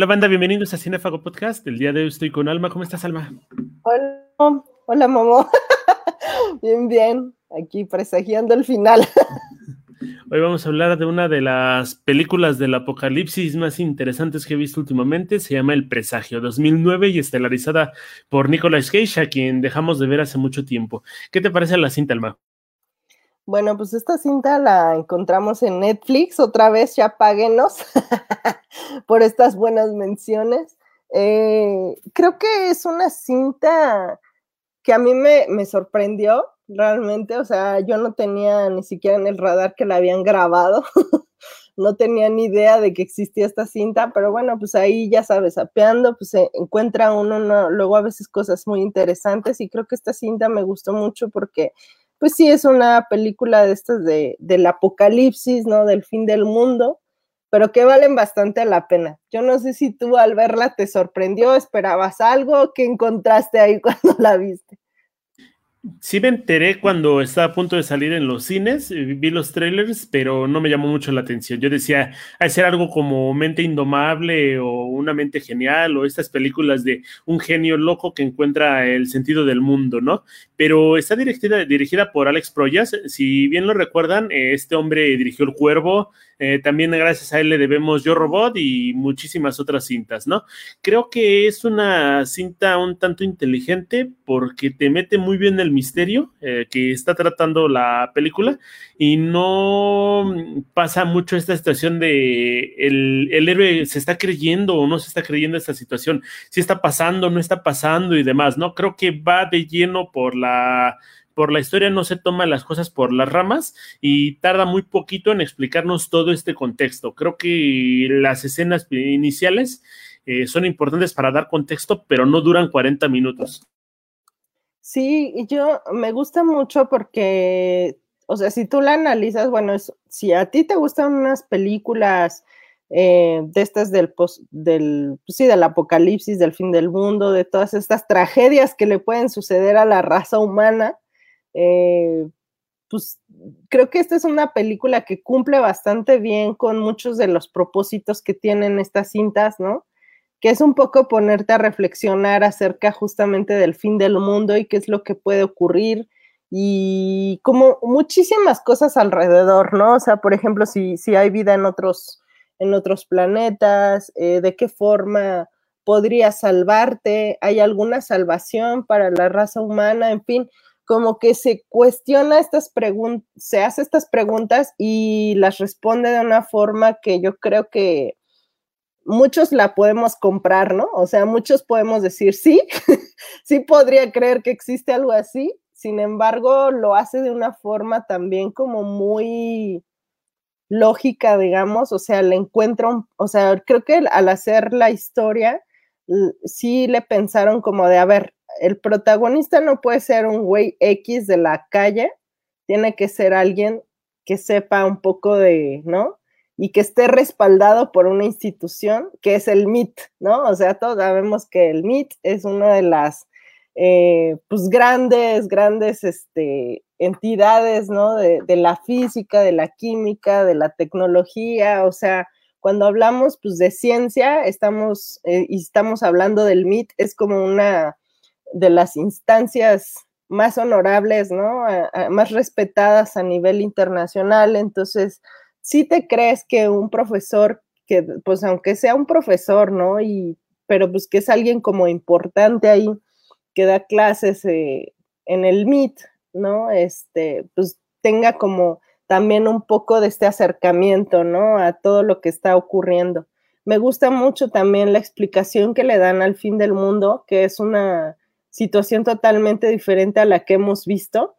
Hola banda, bienvenidos a Cinefago Podcast. El día de hoy estoy con Alma. ¿Cómo estás, Alma? Hola, hola Momo. bien, bien. Aquí presagiando el final. Hoy vamos a hablar de una de las películas del apocalipsis más interesantes que he visto últimamente. Se llama El Presagio 2009 y estelarizada por Nicolas Cage, a quien dejamos de ver hace mucho tiempo. ¿Qué te parece la cinta, Alma? Bueno, pues esta cinta la encontramos en Netflix. Otra vez ya páguenos por estas buenas menciones. Eh, creo que es una cinta que a mí me, sorprendió realmente, o sea, yo no tenía ni siquiera en el radar que la habían grabado, no tenía ni idea de que existía esta cinta, pero bueno, pues ahí ya sabes, apeando, pues se encuentra uno luego a veces cosas muy interesantes y creo que esta cinta me gustó mucho porque pues sí es una película de estas de, del apocalipsis, ¿no? Del fin del mundo, pero que valen bastante la pena. Yo no sé si tú al verla te sorprendió, esperabas algo, ¿qué encontraste ahí cuando la viste? Sí me enteré cuando estaba a punto de salir en los cines, eh, vi los trailers, pero no me llamó mucho la atención. Yo decía, a ser algo como Mente Indomable o Una Mente Genial o estas películas de un genio loco que encuentra el sentido del mundo, ¿no? Pero está dirigida, dirigida por Alex Proyas. Si bien lo recuerdan, eh, este hombre dirigió El Cuervo, eh, también gracias a él le debemos Yo Robot y muchísimas otras cintas, ¿no? Creo que es una cinta un tanto inteligente porque te mete muy bien el misterio eh, que está tratando la película y no pasa mucho esta situación de el, el héroe se está creyendo o no se está creyendo esta situación, si está pasando, no está pasando y demás, ¿no? Creo que va de lleno por la por la historia no se toma las cosas por las ramas y tarda muy poquito en explicarnos todo este contexto. Creo que las escenas iniciales eh, son importantes para dar contexto, pero no duran 40 minutos. Sí, yo me gusta mucho porque, o sea, si tú la analizas, bueno, si a ti te gustan unas películas eh, de estas del, del, pues sí, del apocalipsis, del fin del mundo, de todas estas tragedias que le pueden suceder a la raza humana, eh, pues creo que esta es una película que cumple bastante bien con muchos de los propósitos que tienen estas cintas, ¿no? Que es un poco ponerte a reflexionar acerca justamente del fin del mundo y qué es lo que puede ocurrir y como muchísimas cosas alrededor, ¿no? O sea, por ejemplo, si, si hay vida en otros, en otros planetas, eh, de qué forma podría salvarte, hay alguna salvación para la raza humana, en fin, como que se cuestiona estas preguntas, se hace estas preguntas y las responde de una forma que yo creo que muchos la podemos comprar, ¿no? O sea, muchos podemos decir, sí, sí podría creer que existe algo así, sin embargo, lo hace de una forma también como muy lógica, digamos, o sea, le encuentro, o sea, creo que al hacer la historia, sí le pensaron como de, a ver, el protagonista no puede ser un güey X de la calle, tiene que ser alguien que sepa un poco de, ¿no? Y que esté respaldado por una institución que es el MIT, ¿no? O sea, todos sabemos que el MIT es una de las, eh, pues, grandes, grandes, este, entidades, ¿no? De, la física, de la química, de la tecnología, o sea, cuando hablamos, pues, de ciencia, estamos, eh, y estamos hablando del MIT, es como una de las instancias más honorables, ¿no? más respetadas a nivel internacional. Entonces, si te crees que un profesor, que pues aunque sea un profesor, ¿no? Y, pero pues que es alguien como importante ahí, que da clases eh, en el MIT, ¿no? Este, pues tenga como también un poco de este acercamiento, ¿no? A todo lo que está ocurriendo. Me gusta mucho también la explicación que le dan al fin del mundo, que es una situación totalmente diferente a la que hemos visto,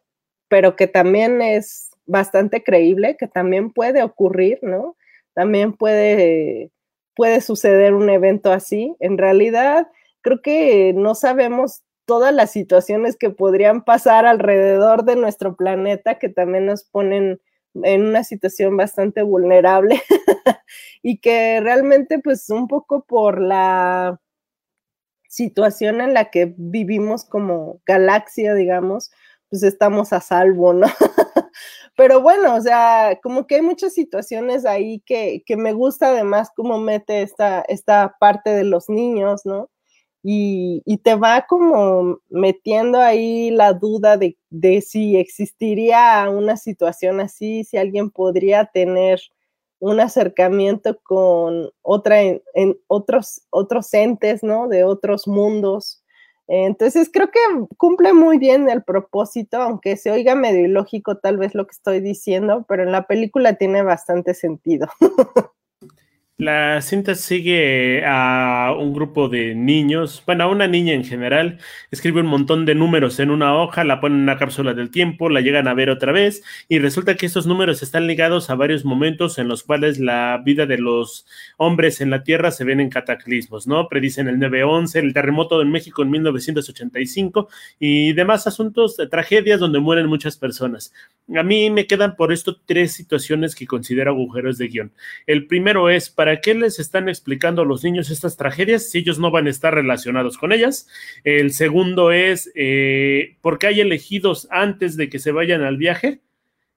pero que también es bastante creíble, que también puede ocurrir, ¿no? También puede, puede suceder un evento así. En realidad, creo que no sabemos todas las situaciones que podrían pasar alrededor de nuestro planeta que también nos ponen en una situación bastante vulnerable y que realmente pues un poco por la situación en la que vivimos como galaxia, digamos, pues estamos a salvo, ¿no? pero bueno, o sea, como que hay muchas situaciones ahí que, que me gusta además cómo mete esta, esta parte de los niños, ¿no? Y, y, te va como metiendo ahí la duda de, de, si existiría una situación así, si alguien podría tener un acercamiento con otra en, en otros, otros entes, ¿no? De otros mundos. Entonces creo que cumple muy bien el propósito, aunque se oiga medio ilógico tal vez lo que estoy diciendo, pero en la película tiene bastante sentido. La cinta sigue a un grupo de niños, bueno, a una niña en general, escribe un montón de números en una hoja, la pone en una cápsula del tiempo, la llegan a ver otra vez y resulta que estos números están ligados a varios momentos en los cuales la vida de los hombres en la Tierra se ven en cataclismos, ¿no? Predicen el 9-11, el terremoto en México en 1985 y demás asuntos, de tragedias donde mueren muchas personas. A mí me quedan por esto tres situaciones que considero agujeros de guion. El primero es ¿para qué les están explicando a los niños estas tragedias si ellos no van a estar relacionados con ellas? El segundo es, eh, ¿por qué hay elegidos antes de que se vayan al viaje?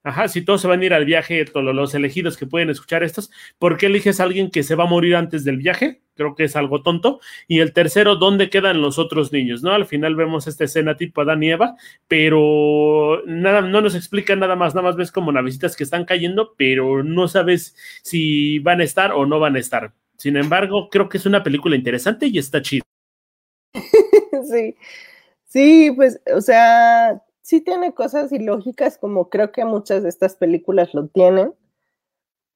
Ajá, si todos se van a ir al viaje, todos los elegidos que pueden escuchar estos, ¿por qué eliges a alguien que se va a morir antes del viaje? Creo que es algo tonto. Y el tercero, ¿dónde quedan los otros niños? ¿No? Al final vemos esta escena tipo Adán y Eva, pero nada, no nos explica nada más, nada más ves como navecitas que están cayendo, pero no sabes si van a estar o no van a estar. Sin embargo, creo que es una película interesante y está chida. sí, sí, pues, o sea, sí tiene cosas ilógicas, como creo que muchas de estas películas lo tienen,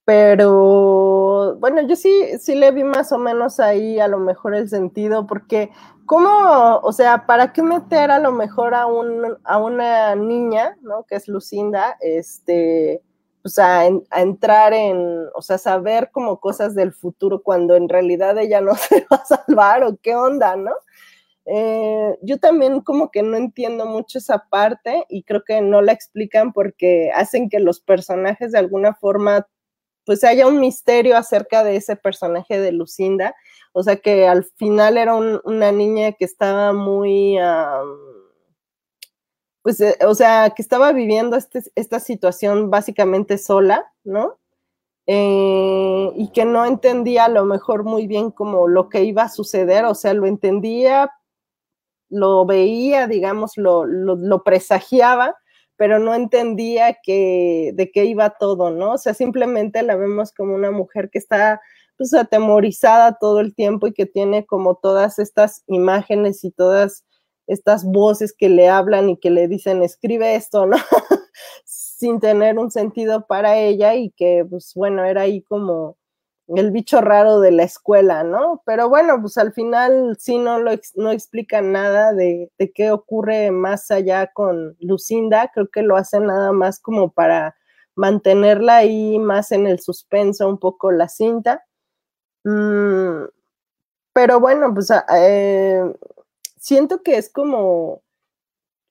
pero bueno, yo sí, sí le vi más o menos ahí a lo mejor el sentido, porque ¿cómo, o sea, para qué meter a lo mejor a, un, a una niña, ¿no? Que es Lucinda, este, pues a, a, entrar en, o sea, saber como cosas del futuro cuando en realidad ella no se va a salvar o qué onda, ¿no? Eh, yo también como que no entiendo mucho esa parte y creo que no la explican porque hacen que los personajes de alguna forma pues haya un misterio acerca de ese personaje de Lucinda, o sea que al final era un, una niña que estaba muy, pues, eh, o sea, que estaba viviendo este, esta situación básicamente sola, ¿no? Eh, y que no entendía a lo mejor muy bien como lo que iba a suceder, o sea, lo entendía, lo veía, digamos, lo, lo, presagiaba, pero no entendía que, de qué iba todo, ¿no? O sea, simplemente la vemos como una mujer que está pues atemorizada todo el tiempo y que tiene como todas estas imágenes y todas estas voces que le hablan y que le dicen, escribe esto, ¿no? Sin tener un sentido para ella y que, pues bueno, era ahí como el bicho raro de la escuela, ¿no? Pero bueno, pues al final sí no, lo, no explican nada de, de, qué ocurre más allá con Lucinda, creo que lo hacen nada más como para mantenerla ahí más en el suspenso un poco la cinta. Mm, pero bueno, pues eh, siento que es como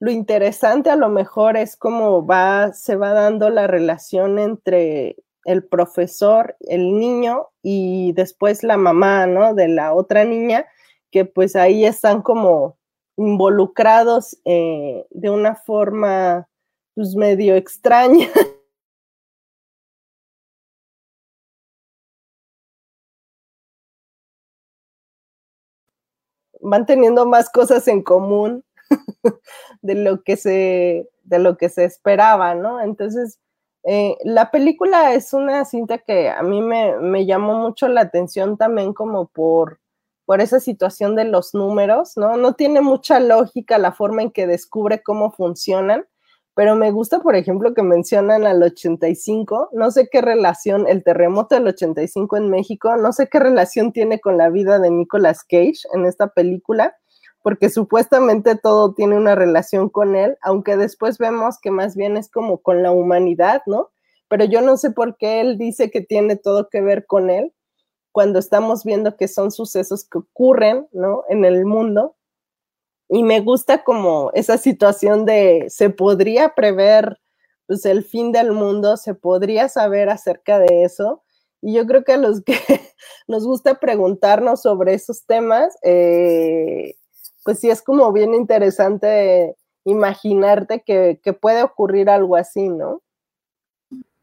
lo interesante a lo mejor es cómo va, se va dando la relación entre el profesor, el niño y después la mamá, ¿no? De la otra niña, que pues ahí están como involucrados eh, de una forma pues medio extraña. Van teniendo más cosas en común de lo que se, de lo que se esperaba, ¿no? Entonces, eh, la película es una cinta que a mí me, llamó mucho la atención también como por, por esa situación de los números, ¿no? No tiene mucha lógica la forma en que descubre cómo funcionan, pero me gusta, por ejemplo, que mencionan al 85, no sé qué relación, el terremoto del 85 en México, no sé qué relación tiene con la vida de Nicolas Cage en esta película, porque supuestamente todo tiene una relación con él, aunque después vemos que más bien es como con la humanidad, ¿no? Pero yo no sé por qué él dice que tiene todo que ver con él cuando estamos viendo que son sucesos que ocurren, ¿no? En el mundo. Y me gusta como esa situación de se podría prever pues el fin del mundo, se podría saber acerca de eso. Y yo creo que a los que nos gusta preguntarnos sobre esos temas, eh, pues sí es como bien interesante imaginarte que, puede ocurrir algo así, ¿no?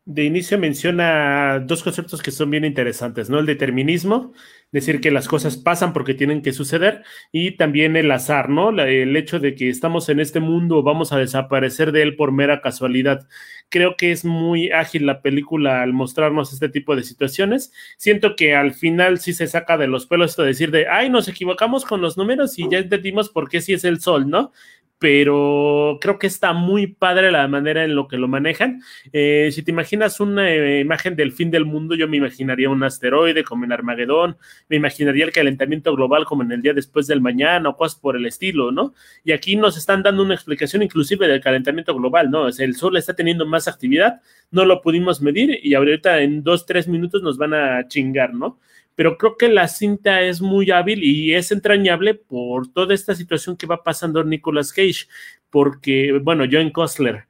De inicio menciona dos conceptos que son bien interesantes, ¿no? El determinismo, decir que las cosas pasan porque tienen que suceder, y también el azar, ¿no? el hecho de que estamos en este mundo, vamos a desaparecer de él por mera casualidad. Creo que es muy ágil la película al mostrarnos este tipo de situaciones. Siento que al final sí se saca de los pelos esto de decir de, ay, nos equivocamos con los números y ya entendimos por qué sí es el sol, ¿no? Pero creo que está muy padre la manera en lo que lo manejan. Eh, si te imaginas una eh, imagen del fin del mundo, yo me imaginaría un asteroide como en Armagedón, me imaginaría el calentamiento global como en el día después del mañana o cosas por el estilo, ¿no? Y aquí nos están dando una explicación inclusive del calentamiento global, ¿no? el sol está teniendo más actividad, no lo pudimos medir y ahorita en dos, tres minutos nos van a chingar, ¿no? Pero creo que la cinta es muy hábil y es entrañable por toda esta situación que va pasando Nicolas Cage, porque, bueno, John Costler,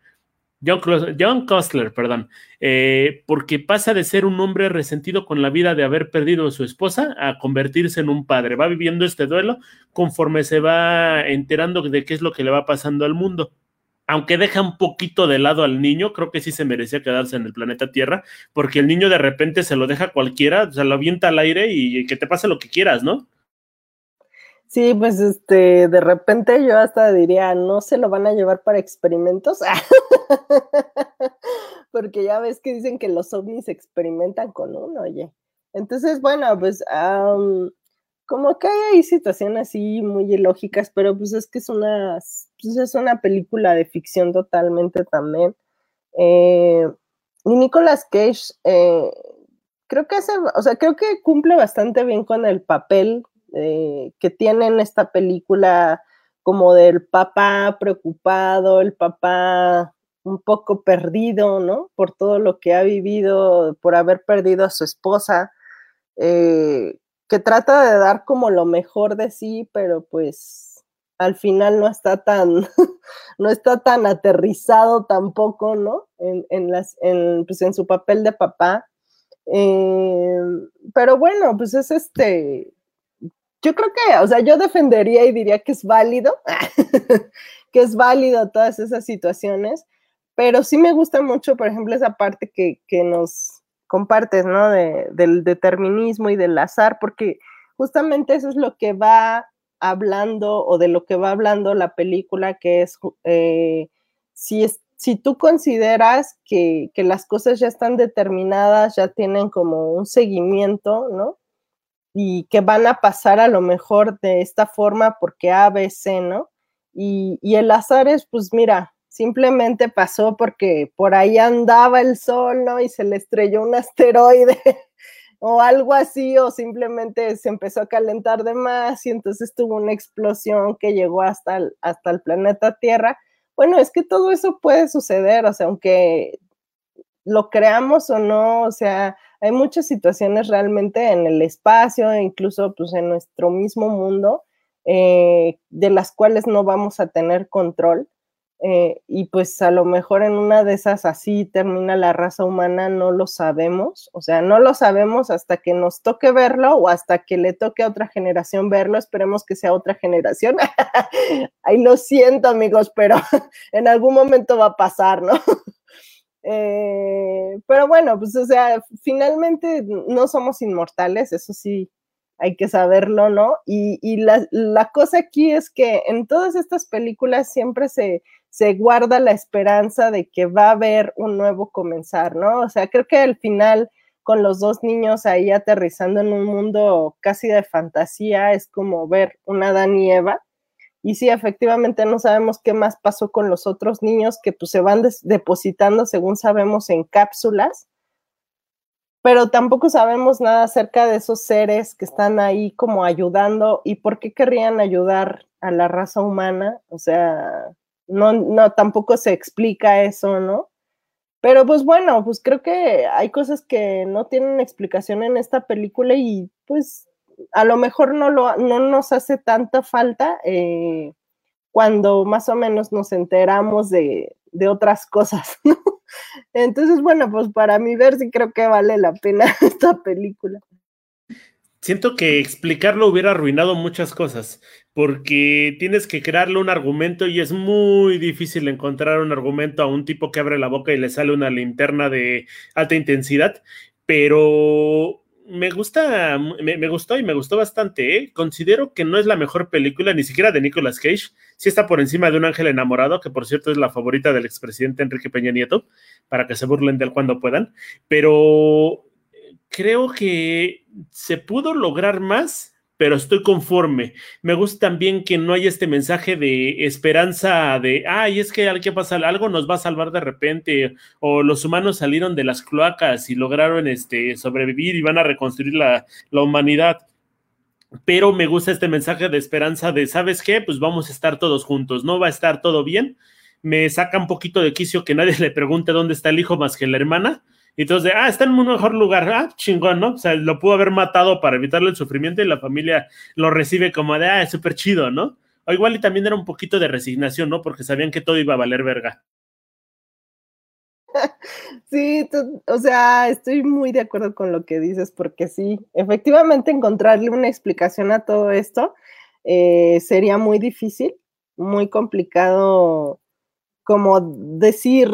John, Costler, perdón, eh, porque pasa de ser un hombre resentido con la vida de haber perdido a su esposa a convertirse en un padre. Va viviendo este duelo conforme se va enterando de qué es lo que le va pasando al mundo aunque deja un poquito de lado al niño, creo que sí se merecía quedarse en el planeta Tierra, porque el niño de repente se lo deja cualquiera, se lo avienta al aire y que te pase lo que quieras, ¿no? Sí, pues este, de repente yo hasta diría, no se lo van a llevar para experimentos, porque ya ves que dicen que los ovnis experimentan con uno, oye. Entonces, bueno, pues como que hay situaciones así muy ilógicas, pero pues es que es una, pues es una película de ficción totalmente también. Eh, y Nicolas Cage, eh, creo que hace, o sea, creo que cumple bastante bien con el papel eh, que tiene en esta película, como del papá preocupado, el papá un poco perdido, ¿no? Por todo lo que ha vivido, por haber perdido a su esposa que trata de dar como lo mejor de sí, pero pues al final no está tan, no está tan aterrizado tampoco, ¿no? En, las, en, pues en su papel de papá. Eh, pero bueno, pues es este, yo creo que, o sea, yo defendería y diría que es válido, que es válido todas esas situaciones, pero sí me gusta mucho, por ejemplo, esa parte que, que nos, compartes, ¿no? del determinismo y del azar, porque justamente eso es lo que va hablando o de lo que va hablando la película, que es eh, si, es, si tú consideras que, que, las cosas ya están determinadas, ya tienen como un seguimiento, ¿no? Y que van a pasar a lo mejor de esta forma porque A, B, C, ¿no? Y, y el azar es, pues mira, simplemente pasó porque por ahí andaba el sol, ¿no? Y se le estrelló un asteroide o algo así, o simplemente se empezó a calentar de más y entonces tuvo una explosión que llegó hasta el, hasta el planeta Tierra. Bueno, es que todo eso puede suceder, o sea, aunque lo creamos o no, o sea, hay muchas situaciones realmente en el espacio, incluso pues en nuestro mismo mundo, eh, de las cuales no vamos a tener control. Eh, y pues a lo mejor en una de esas así termina la raza humana, no lo sabemos, o sea, no lo sabemos hasta que nos toque verlo o hasta que le toque a otra generación verlo, esperemos que sea otra generación. Ahí lo siento amigos, pero en algún momento va a pasar, ¿no? Eh, pero bueno, pues o sea, finalmente no somos inmortales, eso sí, hay que saberlo, ¿no? Y, la, la, cosa aquí es que en todas estas películas siempre se, se guarda la esperanza de que va a haber un nuevo comenzar, ¿no? O sea, creo que al final con los dos niños ahí aterrizando en un mundo casi de fantasía, es como ver una Adán y Eva. Y sí, efectivamente no sabemos qué más pasó con los otros niños que pues se van depositando, según sabemos, en cápsulas, pero tampoco sabemos nada acerca de esos seres que están ahí como ayudando y por qué querrían ayudar a la raza humana. O sea, no, no, tampoco se explica eso, ¿no? Pero pues bueno, pues creo que hay cosas que no tienen explicación en esta película y pues a lo mejor no, lo, no nos hace tanta falta eh, cuando más o menos nos enteramos de, de otras cosas, ¿no? Entonces, bueno, pues para mí ver si creo que vale la pena esta película. Siento que explicarlo hubiera arruinado muchas cosas, porque tienes que crearle un argumento y es muy difícil encontrar un argumento a un tipo que abre la boca y le sale una linterna de alta intensidad, pero me gusta, me, gustó y me gustó bastante. ¿eh? Considero que no es la mejor película, ni siquiera de Nicolas Cage. Sí está por encima de Un Ángel Enamorado, que por cierto es la favorita del expresidente Enrique Peña Nieto, para que se burlen de él cuando puedan. Pero creo que se pudo lograr más pero estoy conforme. Me gusta también que no hay este mensaje de esperanza de, ay, es que que pasar, algo nos va a salvar de repente, o los humanos salieron de las cloacas y lograron este, sobrevivir y van a reconstruir la, la humanidad. Pero me gusta este mensaje de esperanza de, ¿sabes qué? Pues vamos a estar todos juntos, no va a estar todo bien. Me saca un poquito de quicio que nadie le pregunte dónde está el hijo más que la hermana y entonces, ah, está en un mejor lugar, ah, chingón, ¿no? O sea, lo pudo haber matado para evitarle el sufrimiento y la familia lo recibe como de, ah, es súper chido, ¿no? O igual y también era un poquito de resignación, ¿no? Porque sabían que todo iba a valer verga. Sí, o sea, estoy muy de acuerdo con lo que dices, porque sí, efectivamente encontrarle una explicación a todo esto eh, sería muy difícil, muy complicado como decir,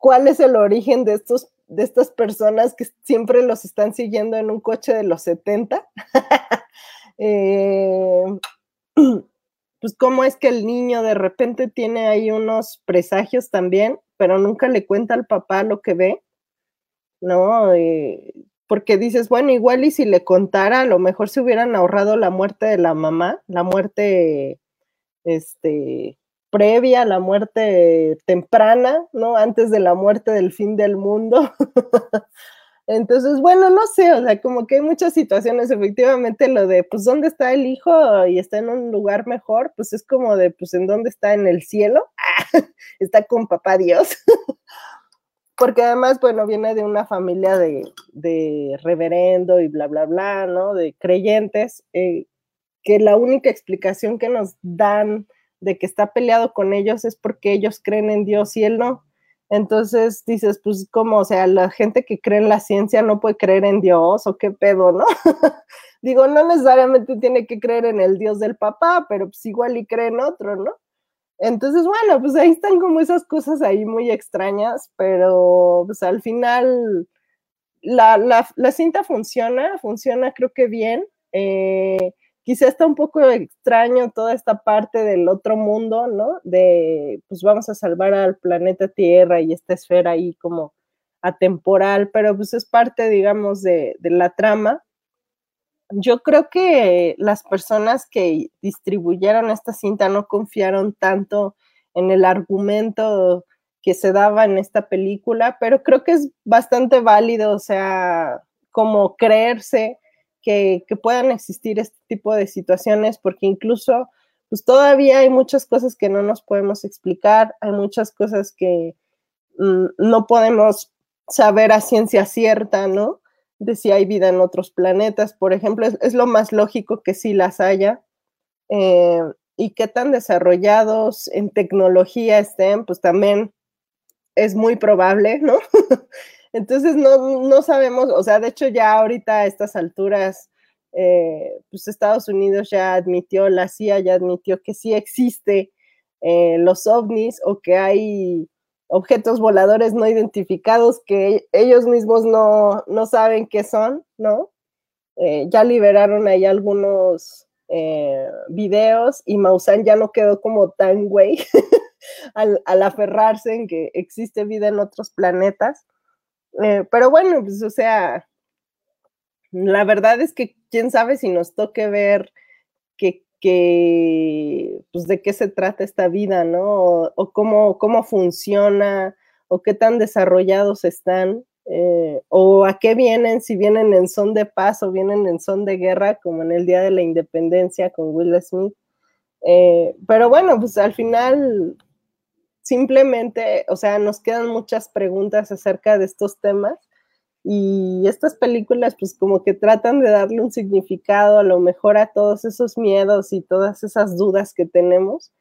cuál es el origen de estos de estas personas que siempre los están siguiendo en un coche de los 70. Eh, pues cómo es que el niño de repente tiene ahí unos presagios también, pero nunca le cuenta al papá lo que ve, ¿no? Eh, porque dices, bueno, igual y si le contara, a lo mejor se hubieran ahorrado la muerte de la mamá, la muerte, este, previa a la muerte temprana, ¿no? Antes de la muerte del fin del mundo. Entonces, bueno, no sé, o sea, como que hay muchas situaciones, efectivamente, lo de, pues, ¿dónde está el hijo? Y está en un lugar mejor, pues es como de, pues, ¿en dónde está? ¿En el cielo? está con papá Dios. Porque además, bueno, viene de una familia de, de reverendo y bla, bla, bla, ¿no? De creyentes, eh, que la única explicación que nos dan de que está peleado con ellos es porque ellos creen en Dios y él no. Entonces dices, pues como, o sea, la gente que cree en la ciencia no puede creer en Dios o qué pedo, ¿no? Digo, no necesariamente tiene que creer en el Dios del papá, pero pues igual y cree en otro, ¿no? Entonces, bueno, pues ahí están como esas cosas ahí muy extrañas, pero pues al final la, la cinta funciona, funciona creo que bien. Eh, quizá está un poco extraño toda esta parte del otro mundo, ¿no? De, pues vamos a salvar al planeta Tierra y esta esfera ahí como atemporal, pero pues es parte, digamos, de, la trama. Yo creo que las personas que distribuyeron esta cinta no confiaron tanto en el argumento que se daba en esta película, pero creo que es bastante válido, o sea, como creerse que, puedan existir este tipo de situaciones, porque incluso pues todavía hay muchas cosas que no nos podemos explicar, hay muchas cosas que mm, no podemos saber a ciencia cierta, ¿no? De si hay vida en otros planetas, por ejemplo, es, lo más lógico que sí las haya. Eh, y qué tan desarrollados en tecnología estén, pues también es muy probable, ¿no? Entonces no, no sabemos, o sea, de hecho ya ahorita a estas alturas, eh, pues Estados Unidos ya admitió, la CIA ya admitió que sí existe eh, los ovnis o que hay objetos voladores no identificados que ellos mismos no, no saben qué son, ¿no? Eh, ya liberaron ahí algunos videos y Maussan ya no quedó como tan güey al, al aferrarse en que existe vida en otros planetas. Eh, pero bueno, pues o sea, la verdad es que quién sabe si nos toque ver que, pues de qué se trata esta vida, ¿no? O, cómo, cómo funciona, o qué tan desarrollados están, eh, o a qué vienen, si vienen en son de paz o vienen en son de guerra, como en el Día de la Independencia con Will Smith. Eh, pero bueno, pues al final simplemente, o sea, nos quedan muchas preguntas acerca de estos temas y estas películas pues como que tratan de darle un significado a lo mejor a todos esos miedos y todas esas dudas que tenemos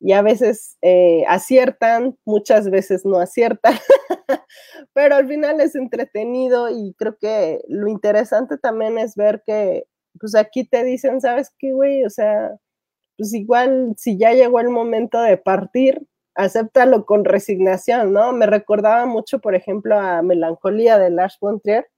y a veces eh, aciertan, muchas veces no aciertan, pero al final es entretenido y creo que lo interesante también es ver que, pues aquí te dicen, ¿sabes qué, güey? O sea, pues igual si ya llegó el momento de partir, acéptalo con resignación, ¿no? Me recordaba mucho, por ejemplo, a Melancolía de Lars von Trier,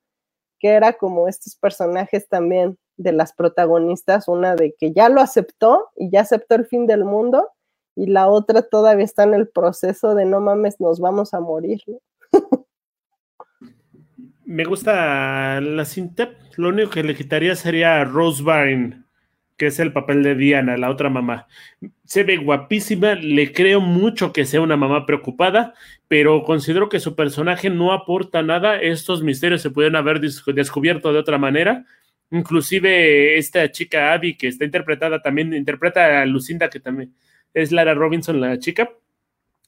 que era como estos personajes también de las protagonistas, una de que ya lo aceptó y ya aceptó el fin del mundo, y la otra todavía está en el proceso de no mames, nos vamos a morir. Me gusta la cinta, lo único que le quitaría sería Rose Byrne, que es el papel de Diana, la otra mamá. Se ve guapísima, le creo mucho que sea una mamá preocupada, pero considero que su personaje no aporta nada. Estos misterios se pueden haber descubierto de otra manera. Inclusive esta chica Abby, que está interpretada también, interpreta a Lucinda, que también es Lara Robinson, la chica,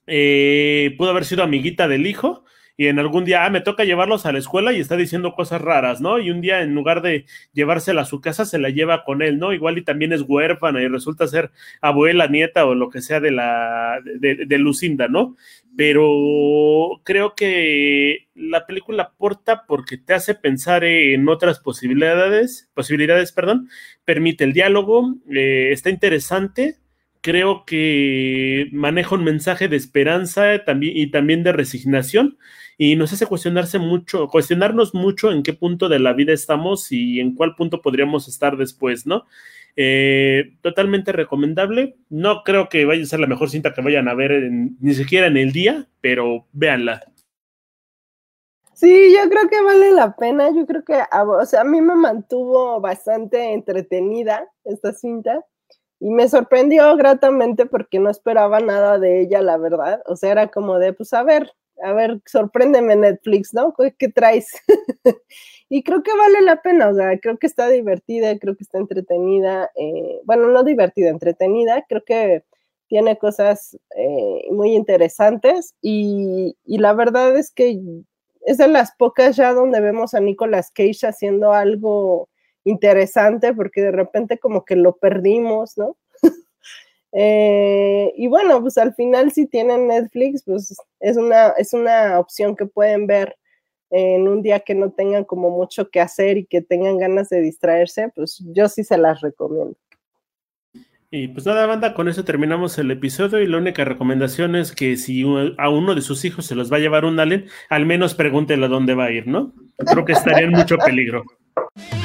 eh, pudo haber sido amiguita del hijo y en algún día, ah, me toca llevarlos a la escuela y está diciendo cosas raras, ¿no? Y un día, en lugar de llevársela a su casa, se la lleva con él, ¿no? Igual y también es huérfana y resulta ser abuela, nieta o lo que sea de la, de, Lucinda, ¿no? Pero creo que la película aporta porque te hace pensar en otras posibilidades, posibilidades, perdón, permite el diálogo, eh, está interesante, creo que maneja un mensaje de esperanza también, y también de resignación y nos hace cuestionarse mucho, cuestionarnos mucho en qué punto de la vida estamos y en cuál punto podríamos estar después, ¿no? Eh, totalmente recomendable. No creo que vaya a ser la mejor cinta que vayan a ver ni siquiera en el día, pero véanla. Sí, yo creo que vale la pena. Yo creo que, o sea, a mí me mantuvo bastante entretenida esta cinta y me sorprendió gratamente porque no esperaba nada de ella, la verdad. O sea, era como de, pues a ver, a ver, sorpréndeme Netflix, ¿no? ¿Qué traes? y creo que vale la pena, o sea, creo que está divertida, creo que está entretenida, eh, bueno, no divertida, entretenida, creo que tiene cosas eh, muy interesantes y, y, la verdad es que es de las pocas ya donde vemos a Nicolas Cage haciendo algo interesante porque de repente como que lo perdimos, ¿no? Eh, y bueno, pues al final si tienen Netflix, pues es una, es una opción que pueden ver en un día que no tengan como mucho que hacer y que tengan ganas de distraerse, pues yo sí se las recomiendo. Y pues nada, banda, con eso terminamos el episodio y la única recomendación es que si a uno de sus hijos se los va a llevar un alien, al menos pregúntele a dónde va a ir, ¿no? Creo que estaría en mucho peligro.